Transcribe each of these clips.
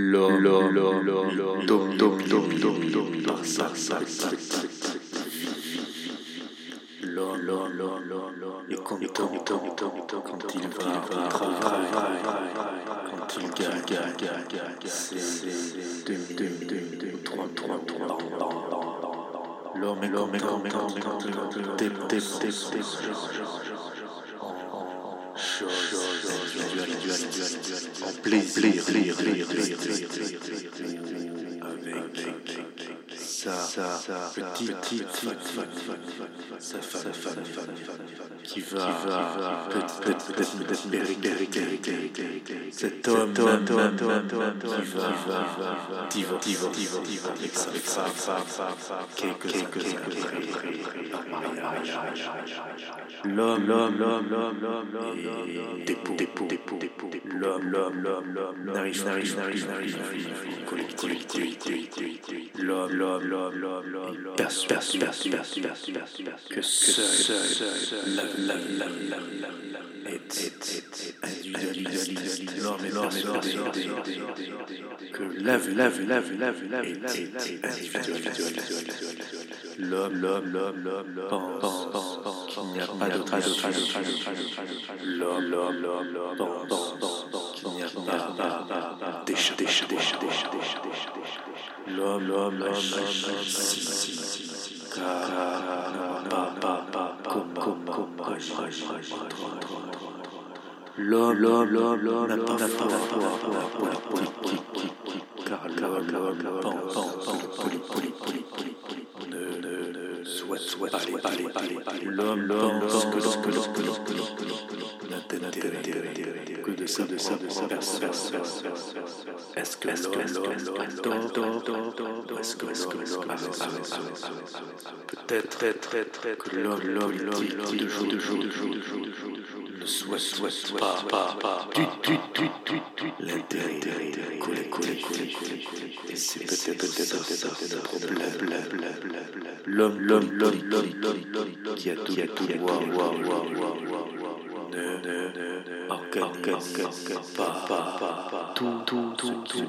L'homme, l'homme, l'homme, l'homme, sa, sa, L'homme, l'homme, l'homme, l'homme, est content, quand il va au travail, quand il gagne, c'est deux, deux, deux, deux, trois, trois, trois, L'homme est l'homme content, quand il dé, dé, dé, dé, en chose en plaisir, avec sa petite sa femme qui va cet homme qui va avec sa femme quelques l'homme l'homme l'homme l'homme l'homme dépôt dépôt dépôt l'homme l'homme l'homme l'homme n'arrive n'arrive n'arrive n'arrive collectivité perçoit que seul l'homme l'homme que lave lave lave lave lave l'homme l'homme l'homme l'homme pense qu'il n'y a pas d'autre l'homme l'homme l'homme pense qu'il n'y a pas d'échec d'échec d'échec l'homme l'homme l'homme si si car pas pas pas comme comme comme l'homme l'homme l'homme l'homme tout, tout, tout, tout,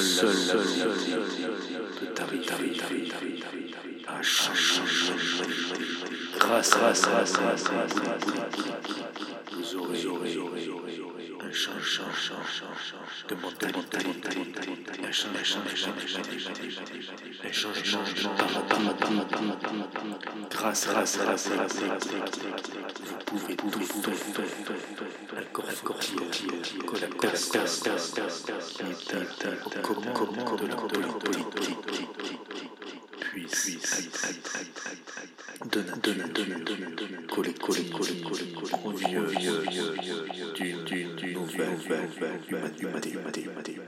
seul, seul, peut arriver à changer, grâce, grâce, grâce, grâce, vous aurez un changement de mentalité, un changement un changement de paradigme, grâce, grâce, grâce, vous pouvez tout faire, encore, encore, que la personne qui est au commande de la politique puisse donne, donne, donne, donne, coller, coller, coller, coller, convieux d'une nouvelle humanité.